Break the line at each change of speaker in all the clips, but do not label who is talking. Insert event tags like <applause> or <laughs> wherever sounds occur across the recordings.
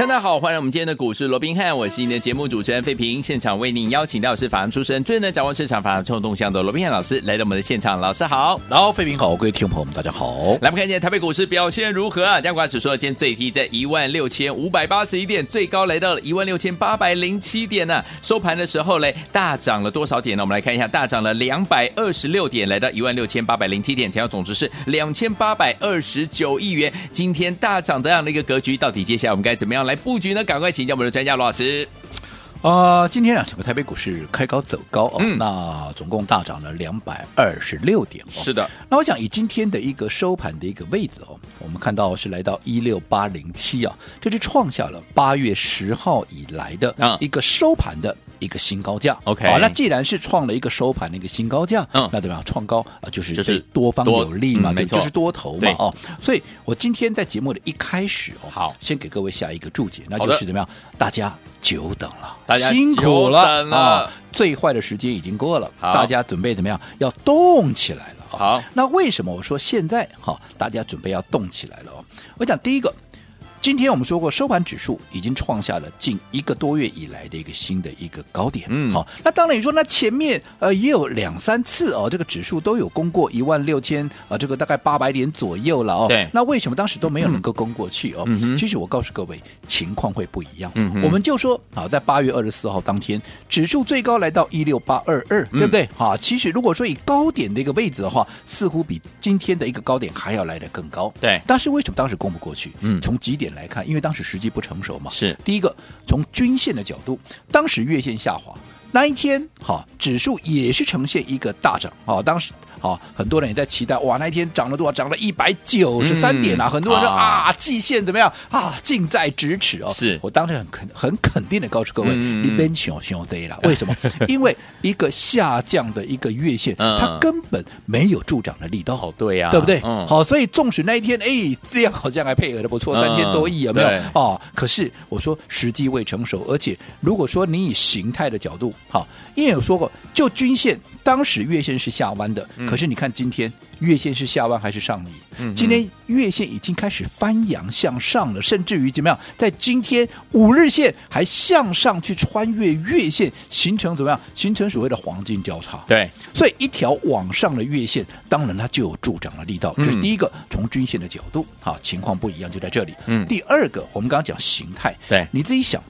大家好，欢迎我们今天的股市罗宾汉，我是您的节目主持人费平。现场为您邀请到是法案出身、最能掌握市场法案冲动向的罗宾汉老师来到我们的现场。老师好，
然后费平好，各位听众朋友们大家好。
来，我们看一下台北股市表现如何啊？加权指数今天最低在一万六千五百八十一点，最高来到了一万六千八百零七点呢、啊。收盘的时候嘞，大涨了多少点呢？我们来看一下，大涨了两百二十六点，来到一万六千八百零七点，成交总值是两千八百二十九亿元。今天大涨这样的一个格局，到底接下来我们该怎么样来布局呢？赶快。请教我们的专家罗老师。
啊、呃，今天啊，整个台北股市开高走高哦，
嗯、
那总共大涨了两百二十六点、哦。
是的，
那我想以今天的一个收盘的一个位置哦，我们看到是来到一六八零七啊，这是创下了八月十号以来的一个收盘的一个新高价。OK，、嗯、好，那既然是创了一个收盘的一个新高价，嗯，那对吧？创高啊，就是就是多方有利嘛，对，就是多头嘛，哦，所以我今天在节目的一开始哦，好，先给各位下一个注解，那就是怎么样？大家。久等了，
大家
辛苦了
了、
哦，最坏的时间已经过了，大家准备怎么样？要动起来了。
好，
那为什么我说现在哈、哦，大家准备要动起来了？哦，我讲第一个。今天我们说过，收盘指数已经创下了近一个多月以来的一个新的一个高点。嗯，好，那当然你说那前面呃也有两三次哦，这个指数都有攻过一万六千啊，这个大概八百点左右了哦。
对，
那为什么当时都没有能够攻过去哦？
嗯哼，
其实我告诉各位，情况会不一样。
嗯，
我们就说啊，在八月二十四号当天，指数最高来到一六八二二，对不对？好，其实如果说以高点的一个位置的话，似乎比今天的一个高点还要来得更高。
对，
但是为什么当时攻不过去？
嗯，
从几点来看，因为当时时机不成熟嘛，
是
第一个。从均线的角度，当时月线下滑那一天，哈，指数也是呈现一个大涨，哈，当时。好，很多人也在期待哇，那一天涨了多少？涨了一百九十三点啊！嗯、很多人说啊，啊，季线怎么样啊？近在咫尺哦。
是
我当时很肯很肯定的告诉各位，
嗯、
你别想熊这了。为什么？<laughs> 因为一个下降的一个月线，嗯、它根本没有助长的力道。
哦，对呀、啊，
对不对？
嗯、
好，所以纵使那一天，哎，这样好像还配合的不错，三千多亿有没有？
对
哦，可是我说时机未成熟，而且如果说你以形态的角度，好，因为有说过，就均线当时月线是下弯的，嗯、可是你看今天。月线是下弯还是上移？嗯，今天月线已经开始翻扬向上了，甚至于怎么样？在今天五日线还向上去穿越月线，形成怎么样？形成所谓的黄金交叉。
对，
所以一条往上的月线，当然它就有助长的力道。这是第一个，从均线的角度，好，情况不一样，就在这里。嗯，第二个，我们刚刚讲形态，
对，
你自己想，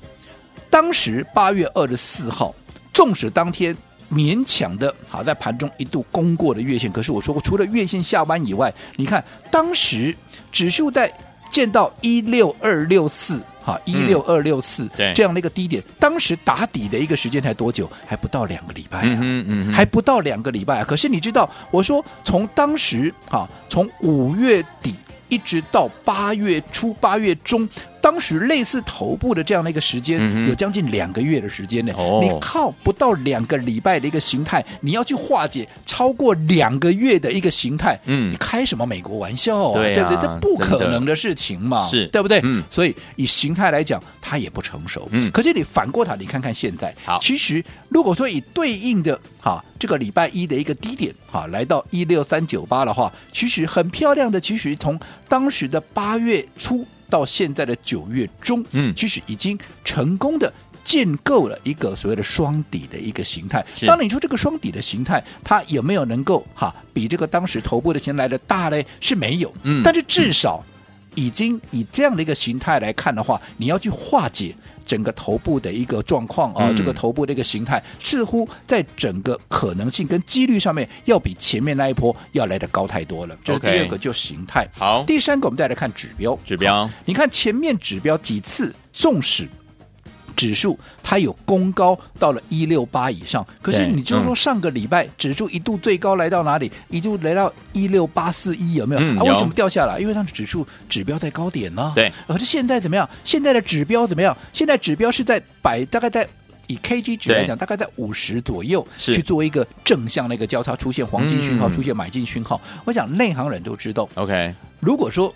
当时八月二十四号，纵使当天。勉强的，好在盘中一度攻过了月线，可是我说过，除了月线下弯以外，你看当时指数在见到一六二六四，哈一六二六四这样的一个低点，当时打底的一个时间才多久？还不到两个礼拜啊，
嗯嗯，
还不到两个礼拜啊。可是你知道，我说从当时哈，从五月底一直到八月初、八月中。当时类似头部的这样的一个时间，嗯、有将近两个月的时间呢。哦、你靠不到两个礼拜的一个形态，你要去化解超过两个月的一个形态，嗯，你开什么美国玩笑啊？对，啊对不对？这不可能的事情嘛，是对不对？嗯，所以以形态来讲，它也不成熟。嗯，可是你反过头，你看看现在，好，其实如果说以对应的哈这个礼拜一的一个低点哈来到一六三九八的话，其实很漂亮的，其实从当时的八月初。到现在的九月中，嗯，其实已经成功的建构了一个所谓的双底的一个形态。当然你说这个双底的形态，它有没有能够哈比这个当时头部的形态来的大嘞？是没有，嗯，但是至少已经以这样的一个形态来看的话，你要去化解。整个头部的一个状况啊，嗯、这个头部的一个形态，似乎在整个可能性跟几率上面，要比前面那一波要来的高太多了。这是第二个，就形态。
好，
第三个我们再来看指标。
指标，
你看前面指标几次纵使。指数它有攻高到了一六八以上，可是你就是说上个礼拜指数一度最高来到哪里？一度来到一六八四一，有没有？嗯、啊，为什么掉下来？因为它的指数指标在高点呢。
对，
可是现在怎么样？现在的指标怎么样？现在指标是在百大概在。以 K G 值来
讲，
大概在五十左右
是
去做一个正向的一个交叉，出现黄金讯号，
嗯
出现买进讯号。我想内行人都知道
，OK，
如果说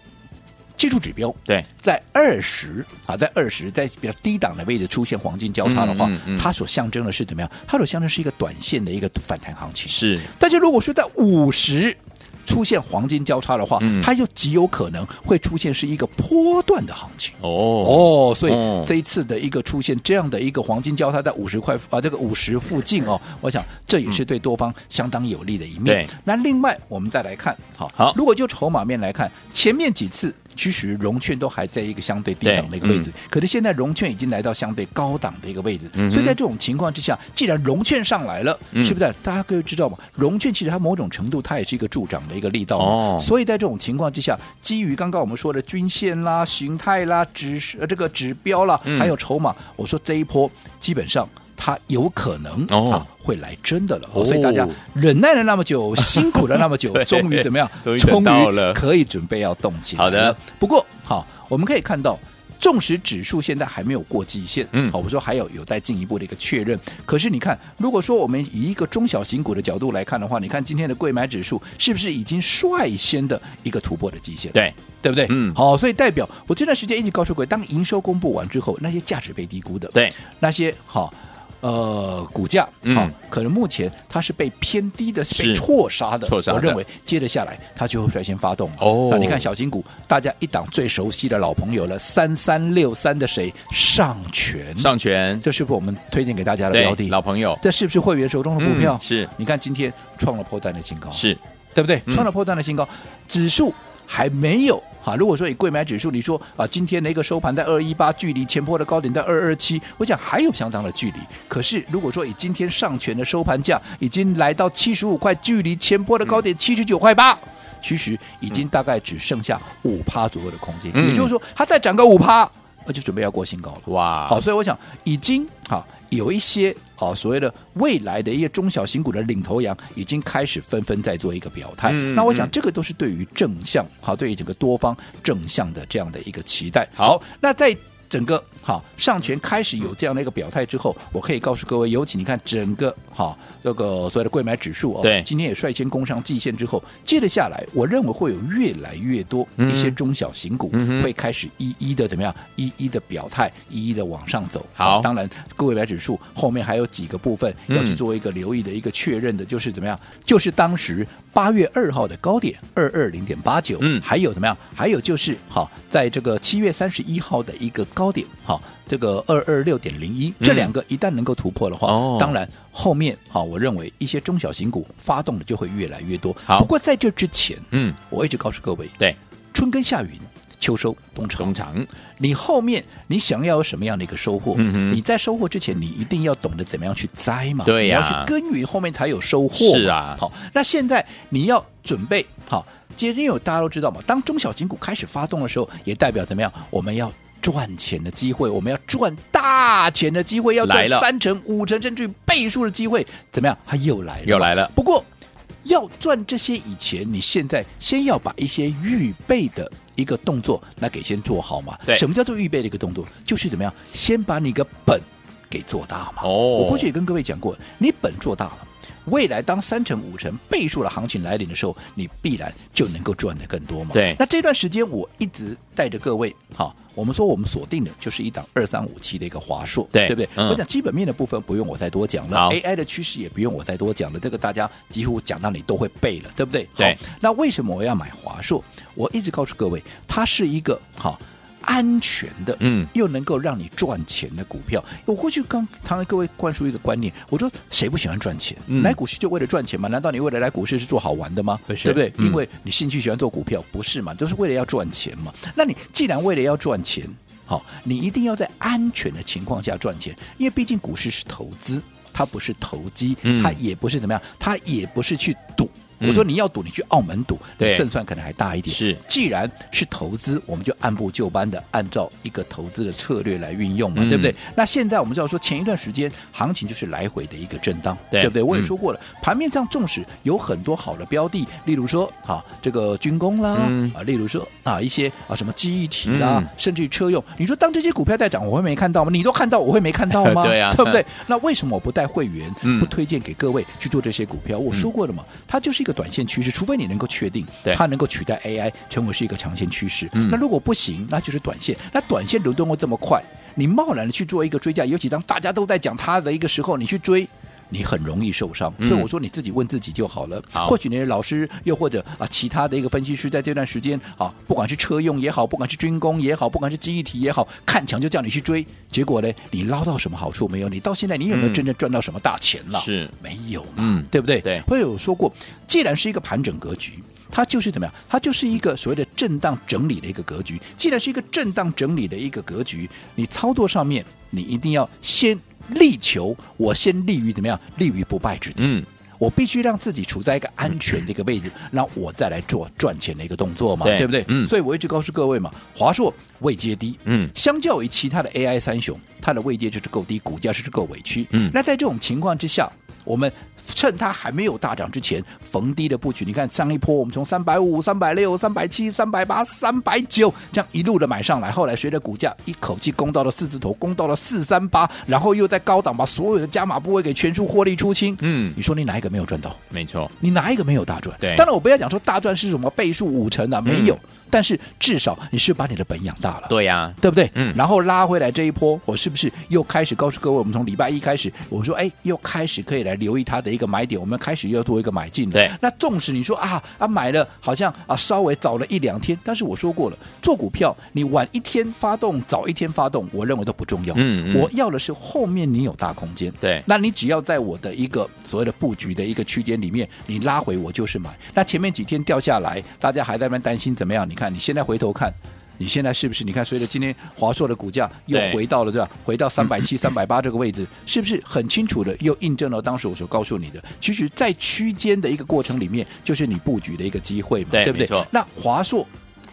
技术指标
对，
在二十啊，在二十，在比较低档的位置出现黄金交叉的话，
嗯嗯嗯
它所象征的是怎么样？它所象征是一个短线的一个反弹行情。
是
但是如果说在五十出现黄金交叉的话，
嗯
它又极有可能会出现是一个波段的行情。
哦
哦，所以
哦
这一次的一个出现这样的一个黄金交叉在五十块啊，这个五十附近哦，我想这也是对多方相当有利的一面。
对
那另外我们再来看，好，
好
如果就筹码面来看，前面几次其实融券都还在一个相对低档的一个位置，可是现在融券已经来到相对高档的一个位置，
嗯
所以在这种情况之下，既然融券上来了，
嗯。
是不是？大家各位知道吗？融券其实它某种程度它也是一个助长的一个力道
哦。
所以在这种情况之下，基于刚刚我们说的均线啦、形态啦、指呃这个指标啦，
嗯。
还有筹码，我说这一波基本上它有可能、
哦
啊会来真的了、
哦
所以大家忍耐了那么久，辛苦了那么久，<laughs> 终于怎
么样？终于
可以准备要动起来了。
好的，
不过好，我们可以看到。纵使指数现在还没有过季线，
嗯
好，我说还有有待进一步的一个确认。可是你看，如果说我们以一个中小型股的角度来看的话，你看今天的贵买指数是不是已经率先的一个突破的季线？
对，
对不对？
嗯
好，所以代表我这段时间一直告诉各位，当营收公布完之后，那些价值被低估的，
对，
那些好。呃，股价
嗯
好，可能目前它是被偏低的，是被错杀的。
错杀的
我认为接着下来它就会率先发动
哦
那你看小型股，大家一档最熟悉的老朋友了，三三六三的谁？上权。
上权
这是不是我们推荐给大家的
标
的？
老朋友
这是不是会员手中的股票？
嗯是
你看今天创了破断的新高，
是
对不对？
嗯
创了破断的新高，指数还没有哈。如果说以柜买指数，你说啊，今天的一个收盘在二一八，距离前波的高点在二二七，我想还有相当的距离。可是如果说以今天上权的收盘价已经来到七十五块，距离前波的高点七十九块八。其实已经大概只剩下五趴左右的空间，
嗯
也就是说，它再涨个五趴，那就准备要过新高了。
哇，
好，所以我想已经好有一些啊所谓的未来的一些中小型股的领头羊已经开始纷纷在做一个表态。
嗯
那我想这个都是对于正向好，对于整个多方正向的这样的一个期待。
好，
那在整个好上权开始有这样的一个表态之后，我可以告诉各位，尤其你看整个好这个所谓的贵买指数哦，
对。
今天也率先攻上季线之后，接着下来，我认为会有越来越多
嗯。
一些中小型股
嗯
会开始一一的怎么样，一一的表态，一一的往上走。
好。
当然贵买指数后面还有几个部分
嗯。
要去做一个留意的一个确认的，就是怎么样，就是当时八月二号的高点二二零点八九，
嗯。
还有怎么样？还有就是好，在这个七月三十一号的一个高点，好，这个二二六点零一，
嗯
这两个一旦能够突破的话，
哦
当然后面好，我认为一些中小型股发动的就会越来越多。
好
不过在这之前，
嗯，
我一直告诉各位，
对，
春耕夏耘，秋收冬藏。
冬藏
你后面你想要有什么样的一个收获？
嗯
你在收获之前，你一定要懂得怎么样去栽嘛。
对呀
你要去耕耘，后面才有收获。
是啊
好，那现在你要准备好，因为大家都知道嘛，当中小型股开始发动的时候，也代表怎么样？我们要。赚钱的机会，我们要赚大钱的机会，要
赚
三成、五成甚至于倍数的机会，怎么样？它又来了，
又来了。
不过要赚这些以前，你现在先要把一些预备的一个动作，那给先做好嘛。
对
什么叫做预备的一个动作？就是怎么样，先把你个本给做大嘛。
哦
我过去也跟各位讲过，你本做大了。未来当三成、五成倍数的行情来临的时候，你必然就能够赚得更多嘛。
对
那这段时间我一直带着各位，好，我们说我们锁定的就是一档二三五七的一个华硕，
对
对不对？
嗯
我讲基本面的部分不用我再多讲了，AI 的趋势也不用我再多讲了，这个大家几乎讲到你都会背了，对不对？
对
好。那为什么我要买华硕？我一直告诉各位，它是一个好。安全的，
嗯
又能够让你赚钱的股票。我过去刚常跟各位灌输一个观念，我说谁不喜欢赚钱？
嗯
来股市就为了赚钱吗？难道你为了来股市是做好玩的吗？
不是
对不对？
嗯
因为你兴趣喜欢做股票，不是嘛？都是为了要赚钱嘛。那你既然为了要赚钱，好，你一定要在安全的情况下赚钱，因为毕竟股市是投资，它不是投机，
嗯
它也不是怎么样，它也不是去赌。我说你要赌，你去澳门赌，你
对
胜算可能还大一点。
是
既然是投资，我们就按部就班的按照一个投资的策略来运用嘛，
嗯
对不对？那现在我们知道说，前一段时间行情就是来回的一个震荡，
对
不对？我也
嗯
说过了，盘面上纵使有很多好的标的，例如说啊这个军工啦，
嗯
啊例如说啊一些啊什么记忆体啦，
嗯
甚至于车用，你说当这些股票在涨，我会没看到吗？你都看到，我会没看到吗？<laughs>
对啊
对不对？那为什么我不带会员，
嗯
不推荐给各位去做这些股票？我说过了嘛，它就是一个短线趋势，除非你能够确定它能够取代 AI 成为是一个长线趋势。
嗯
那如果不行，那就是短线。那短线流动会这么快，你贸然的去做一个追价，尤其当大家都在讲它的一个时候，你去追。你很容易受伤，
嗯
所以我说你自己问自己就好了。
好
或许你的老师又或者啊其他的一个分析师，在这段时间啊，不管是车用也好，不管是军工也好，不管是记忆体也好，看强就叫你去追，结果呢，你捞到什么好处没有？你到现在你有没有
嗯
真正赚到什么大钱了？
是
没有嘛，
嗯
对不对？
对
会有说过，既然是一个盘整格局。它就是怎么样？它就是一个所谓的震荡整理的一个格局。既然是一个震荡整理的一个格局，你操作上面你一定要先力求，我先立于怎么样？立于不败之地。我必须让自己处在一个安全的一个位置，那我再来做赚钱的一个动作嘛，
对
不对？
嗯
所以我一直告诉各位嘛，华硕位阶低，
嗯
相较于其他的 AI 三雄，它的位阶就是够低，股价是够委屈。
嗯
那在这种情况之下，我们趁它还没有大涨之前，逢低的布局。你看上一波，我们从三百五、三百六、三百七、三百八、三百九，这样一路的买上来，后来随着股价一口气攻到了四字头，攻到了四三八，然后又在高档把所有的加码部位给全数获利出清。
嗯
你说你哪一个没有赚到？
没错，
你哪一个没有大赚？
对
当然我不要讲说大赚是什么倍数五成啊，没有。
嗯
但是至少你是把你的本养大了。
对呀，
对不对？
嗯
然后拉回来这一波，我是不是又开始告诉各位，我们从礼拜一开始，我们说，哎，又开始可以来留意它的一个买点，我们开始又做一个买进了。
对
那纵使你说啊啊买了，好像啊稍微早了一两天，但是我说过了，做股票你晚一天发动，早一天发动，我认为都不重要。
嗯嗯
我要的是后面你有大空间。
对
那你只要在我的一个所谓的布局的一个区间里面，你拉回我就是买。那前面几天掉下来，大家还在那边担心怎么样？你看你现在回头看。你现在是不是？你看，随着今天华硕的股价又回到了对吧？回到三百七、三百八这个位置，是不是很清楚的又印证了当时我所告诉你的？其实，在区间的一个过程里面，就是你布局的一个机会嘛，
对
不
对？
那华硕，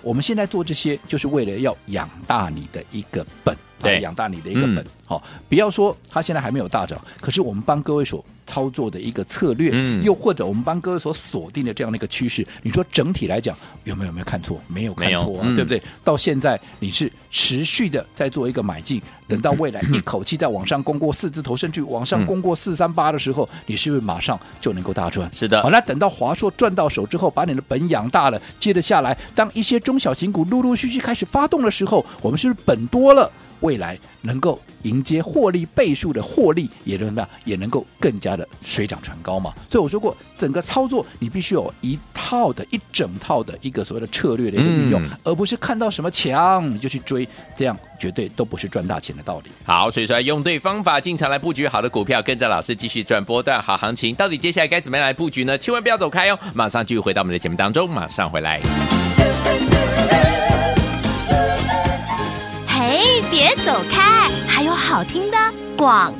我们现在做这些，就是为了要养大你的一个本。
对
养大你的一个本
嗯，
好、不要说它现在还没有大涨，可是我们帮各位所操作的一个策略，
嗯
又或者我们帮各位所锁定的这样的一个趋势，你说整体来讲有没有有没有看错？没有看错啊，
嗯
对不对？到现在你是持续的在做一个买进，等到未来一口气再往上攻过四字头，甚至往上攻过四三八的时候，你是不是马上就能够大赚？
是的
好，那等到华硕赚到手之后，把你的本养大了，接着下来，当一些中小型股陆陆续续开始发动的时候，我们是不是本多了？未来能够迎接获利倍数的获利，也能怎么样？也能够更加的水涨船高嘛。所以我说过，整个操作你必须有一套的一整套的一个所谓的策略的一个运用，
嗯
而不是看到什么强你就去追，这样绝对都不是赚大钱的道理。
好，所以说用对方法进场来布局好的股票，跟着老师继续赚波段好行情。到底接下来该怎么样来布局呢？千万不要走开哦，马上继续回到我们的节目当中，马上回
来。别走开，还有好听的广。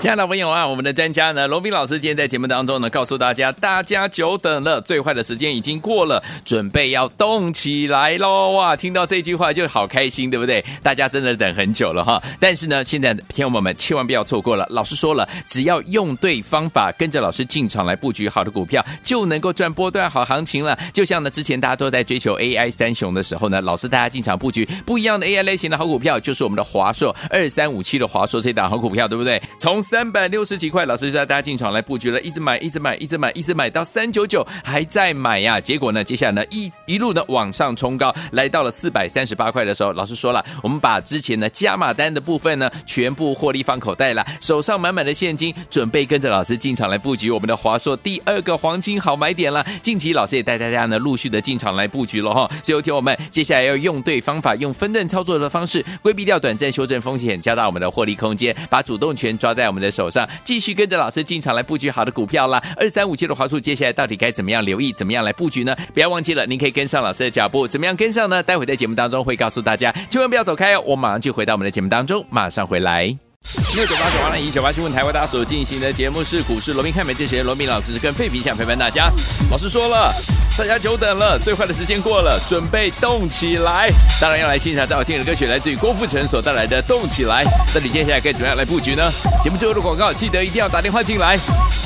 <laughs>
亲爱的朋友啊，我们的专家呢，罗宾老师今天在节目当中呢，告诉大家，大家久等了，最坏的时间已经过了，准备要动起来喽！哇，听到这句话就好开心，对不对？大家真的等很久了哈。但是呢，现在听友们千万不要错过了，老师说了，只要用对方法，跟着老师进场来布局好的股票，就能够赚波段好行情了。就像呢，之前大家都在追求 AI 三雄的时候呢，老师大家进场布局不一样的 AI 类型的好股票，就是我们的华硕二三五七的华硕这档好股票，对不对？从三百六十几块，老师就带大家进场来布局了，一直买，一直买，一直买，一直买到三九九，还在买呀。结果呢，接下来呢一一路呢往上冲高，来到了四百三十八块的时候，老师说了，我们把之前呢加码单的部分呢全部获利放口袋了，手上满满的现金，准备跟着老师进场来布局我们的华硕第二个黄金好买点了。近期老师也带大家呢陆续的进场来布局了哈。所以有听我们接下来要用对方法，用分段操作的方式，规避掉短暂修正风险，加大我们的获利空间，把主动权抓在我们的手上，继续跟着老师进场来布局好的股票啦。二三五七的华数，接下来到底该怎么样留意，怎么样来布局呢？不要忘记了，您可以跟上老师的脚步，怎么样跟上呢？待会在节目当中会告诉大家，千万不要走开哦。我马上就回到我们的节目当中，马上回来。六九八九八零一九八新闻台为大家所进行的节目是股市罗宾看美这些罗宾老师跟费皮想陪伴大家。老师说了，大家久等了，最坏的时间过了，准备动起来。当然要来欣赏最好听的歌曲，来自于郭富城所带来的《动起来》。那你接下来该怎么样来布局呢？节目最后的广告，记得一定要打电话进来。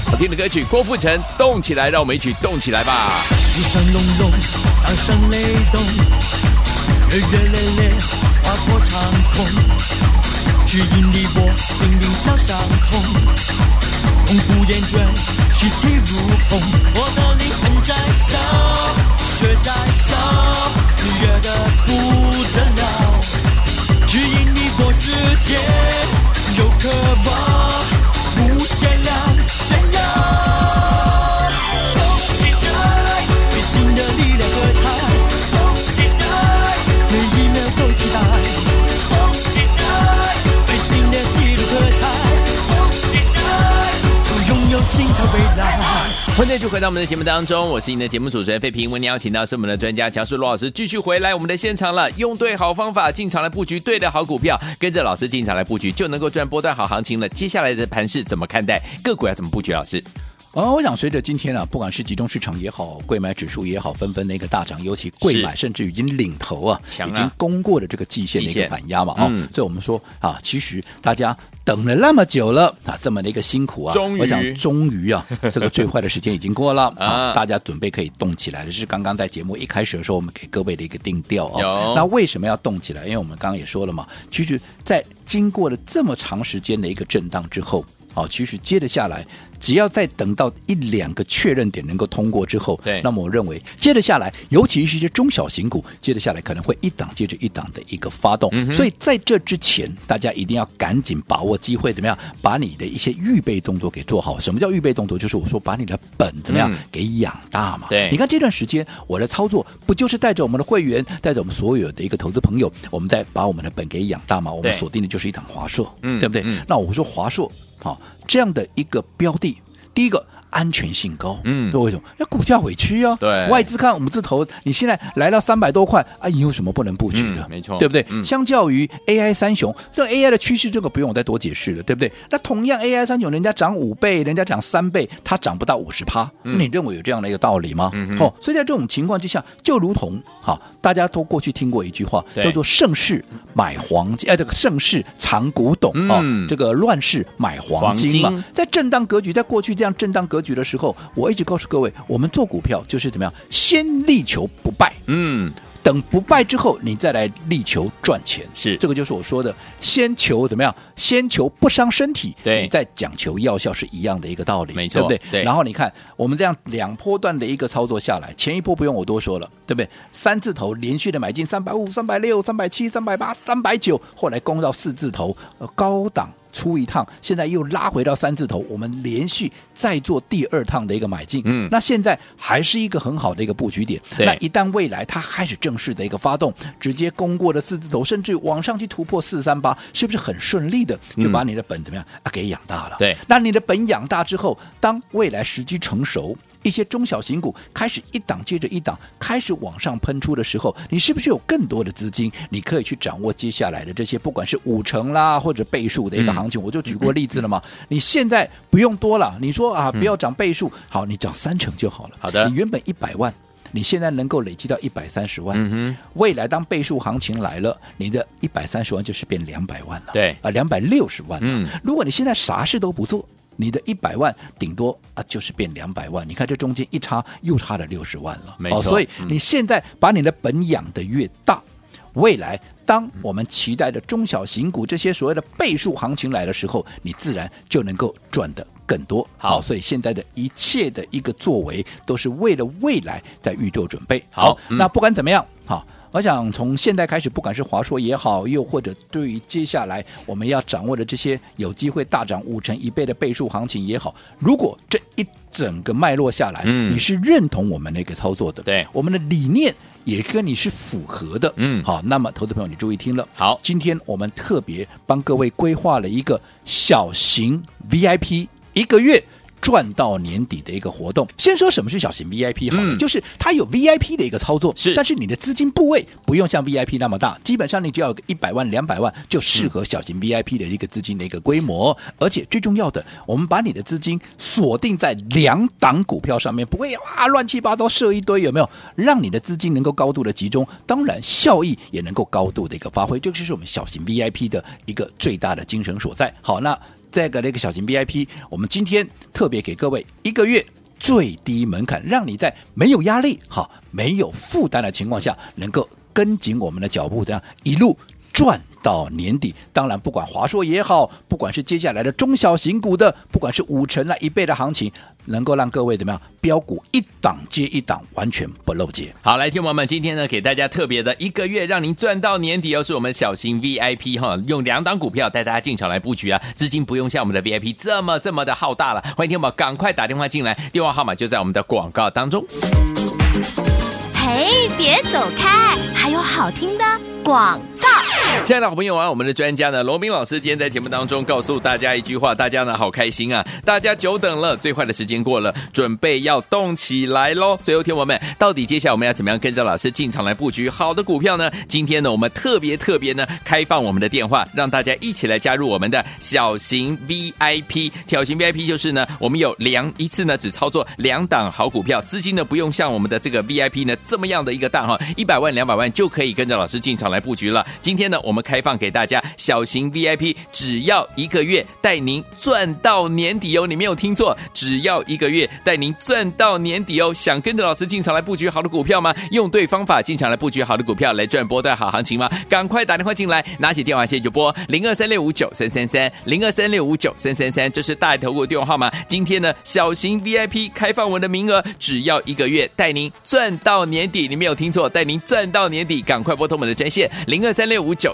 好听的歌曲，郭富城《动起来》，让我们一起动起来吧。
雨声隆隆，当声雷动，热热烈烈，划破长空。只因你我心灵交相通，痛不厌倦，士气如虹，我的灵魂在烧，血在烧，热得不得了。只因你我之间有渴
现在就回到我们的节目当中，我是您的节目主持人费平。为您邀请到是我们的专家乔叔罗老师，继续回来我们的现场了。用对好方法进场来布局对的好股票，跟着老师进场来布局，就能够赚波段好行情了。接下来的盘势怎么看待？个股要怎么布局？老师？
哦，我想随着今天啊，不管是集中市场也好，贵买指数也好，纷纷的一个大涨，尤其贵买甚至已经领头啊，啊已经攻过了这个季线的一个反压嘛啊、嗯哦，所以我们说啊，其实大家等了那么久了啊，这么的一个辛苦啊，我想终于啊，<laughs> 这个最坏的时间已经过了 <laughs> 啊，大家准备可以动起来了。是刚刚在节目一开始的时候，我们给各位的一个定调啊。那为什么要动起来？因为我们刚刚也说了嘛，其实，在经过了这么长时间的一个震荡之后。好，其实接着下来，只要再等到一两个确认点能够通过之后，
对，
那么我认为接着下来，尤其是一些中小型股，接着下来可能会一档接着一档的一个发动。嗯、所以在这之前，大家一定要赶紧把握机会，怎么样把你的一些预备动作给做好？什么叫预备动作？就是我说把你的本怎么样、嗯、给养大嘛。
对，
你看这段时间我的操作，不就是带着我们的会员，带着我们所有的一个投资朋友，我们在把我们的本给养大嘛？我们锁定的就是一档华硕，嗯，对不对？嗯、那我说华硕。好，这样的一个标的，第一个。安全性高，嗯，都为什么？要股价委屈啊。
对，
外资看五字头，你现在来到三百多块啊，你有什么不能布局的？
嗯、没错，
对不对？
嗯、
相较于 AI 三雄，这 AI 的趋势，这个不用我再多解释了，对不对？那同样 AI 三雄，人家涨五倍，人家涨三倍，它涨不到五十趴，嗯、你认为有这样的一个道理吗？嗯，哦，所以在这种情况之下，就如同好，大家都过去听过一句话，叫做“盛世买黄金”，哎，这个盛世藏古董啊，嗯、这个乱世买黄金嘛。金在震荡格局，在过去这样震荡格局的时候，我。一直告诉各位，我们做股票就是怎么样，先力求不败，嗯，等不败之后，你再来力求赚钱，
是
这个就是我说的，先求怎么样，先求不伤身体，
对，
你再讲求药效是一样的一个道理，
没错，
对不对？
对。
然后你看，我们这样两波段的一个操作下来，前一波不用我多说了，对不对？三字头连续的买进三百五、三百六、三百七、三百八、三百九，后来攻到四字头，高档。出一趟，现在又拉回到三字头，我们连续再做第二趟的一个买进，嗯，那现在还是一个很好的一个布局
点。
那一旦未来它开始正式的一个发动，直接攻过了四字头，甚至往上去突破四三八，是不是很顺利的就把你的本怎么样啊给养大了？
对，
那你的本养大之后，当未来时机成熟。一些中小型股开始一档接着一档开始往上喷出的时候，你是不是有更多的资金？你可以去掌握接下来的这些，不管是五成啦或者倍数的一个行情。嗯、我就举过例子了嘛。嗯、你现在不用多了，你说啊，不要涨倍数，嗯、好，你涨三成就好了。
好的，
你原本一百万，你现在能够累积到一百三十
万。
未来当倍数行情来了，你的一百三十万就是变两百万了。
对
啊，两百六十万。
嗯，
如果你现在啥事都不做。你的一百万顶多啊，就是变两百万。你看这中间一差又差了六十万了，
没错。
所以你现在把你的本养得越大，嗯、未来当我们期待的中小型股这些所谓的倍数行情来的时候，你自然就能够赚得更多。
好，
所以现在的一切的一个作为，都是为了未来在预做准备。
好，
好嗯、那不管怎么样，好。我想从现在开始，不管是华硕也好，又或者对于接下来我们要掌握的这些有机会大涨五成一倍的倍数行情也好，如果这一整个脉络下来，嗯，你是认同我们那个操作的，
对，
我们的理念也跟你是符合的，嗯，好，那么投资朋友你注意听了，
好，
今天我们特别帮各位规划了一个小型 VIP 一个月。赚到年底的一个活动。先说什么是小型 VIP 好了，嗯、就是它有 VIP 的一个操作，
是，
但是你的资金部位不用像 VIP 那么大，基本上你只要有一百万、两百万就适合小型 VIP 的一个资金的一个规模。嗯、而且最重要的，我们把你的资金锁定在两档股票上面，不会哇乱七八糟设一堆，有没有？让你的资金能够高度的集中，当然效益也能够高度的一个发挥。这个就是我们小型 VIP 的一个最大的精神所在。好，那这个那个小型 VIP，我们今天特别给各位一个月最低门槛，让你在没有压力、好没有负担的情况下，能够跟紧我们的脚步，这样一路赚到年底。当然，不管华硕也好，不管是接下来的中小型股的，不管是五成啊一倍的行情。能够让各位怎么样？标股一档接一档，完全不漏接。
好，来，听友们，今天呢，给大家特别的一个月，让您赚到年底，又是我们小型 VIP 哈，用两档股票带大家进场来布局啊，资金不用像我们的 VIP 这么这么的浩大了。欢迎听友们赶快打电话进来，电话号码就在我们的广告当中。
嘿，别走开，还有好听的广告。
亲爱的好朋友啊，我们的专家呢，罗明老师今天在节目当中告诉大家一句话，大家呢好开心啊！大家久等了，最坏的时间过了，准备要动起来喽！所以，听我们到底接下来我们要怎么样跟着老师进场来布局好的股票呢？今天呢，我们特别特别呢开放我们的电话，让大家一起来加入我们的小型 VIP。小型 VIP 就是呢，我们有两一次呢只操作两档好股票，资金呢不用像我们的这个 VIP 呢这么样的一个大哈，一百万两百万就可以跟着老师进场来布局了。今天呢，我们开放给大家小型 VIP，只要一个月带您赚到年底哦！你没有听错，只要一个月带您赚到年底哦！想跟着老师进场来布局好的股票吗？用对方法进场来布局好的股票，来赚波段好行情吗？赶快打电话进来，拿起电话线就拨零二三六五九三三三零二三六五九三三三，这是大头股电话号码。今天呢，小型 VIP 开放我的名额，只要一个月带您赚到年底。你没有听错，带您赚到年底，赶快拨通我们的专线零二三六五九